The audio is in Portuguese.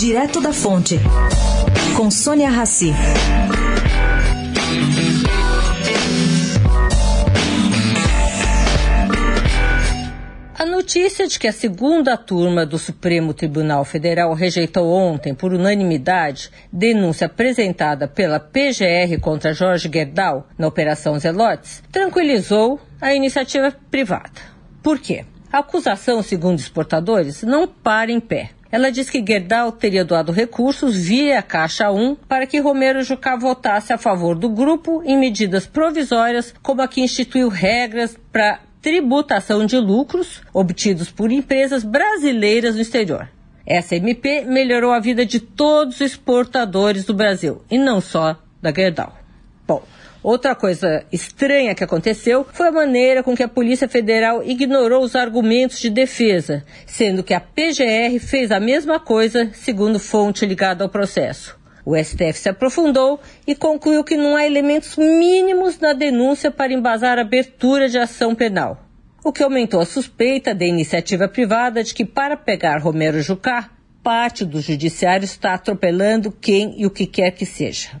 Direto da Fonte, com Sônia Rassi. A notícia de que a segunda turma do Supremo Tribunal Federal rejeitou ontem, por unanimidade, denúncia apresentada pela PGR contra Jorge Gerdau na Operação Zelotes, tranquilizou a iniciativa privada. Por quê? A acusação, segundo exportadores, não para em pé. Ela diz que Gerdau teria doado recursos via Caixa 1 para que Romero Jucá votasse a favor do grupo em medidas provisórias, como a que instituiu regras para tributação de lucros obtidos por empresas brasileiras no exterior. Essa MP melhorou a vida de todos os exportadores do Brasil, e não só da Gerdau. Bom, outra coisa estranha que aconteceu foi a maneira com que a Polícia Federal ignorou os argumentos de defesa, sendo que a PGR fez a mesma coisa, segundo fonte ligada ao processo. O STF se aprofundou e concluiu que não há elementos mínimos na denúncia para embasar a abertura de ação penal. O que aumentou a suspeita da iniciativa privada de que, para pegar Romero Jucá, parte do judiciário está atropelando quem e o que quer que seja.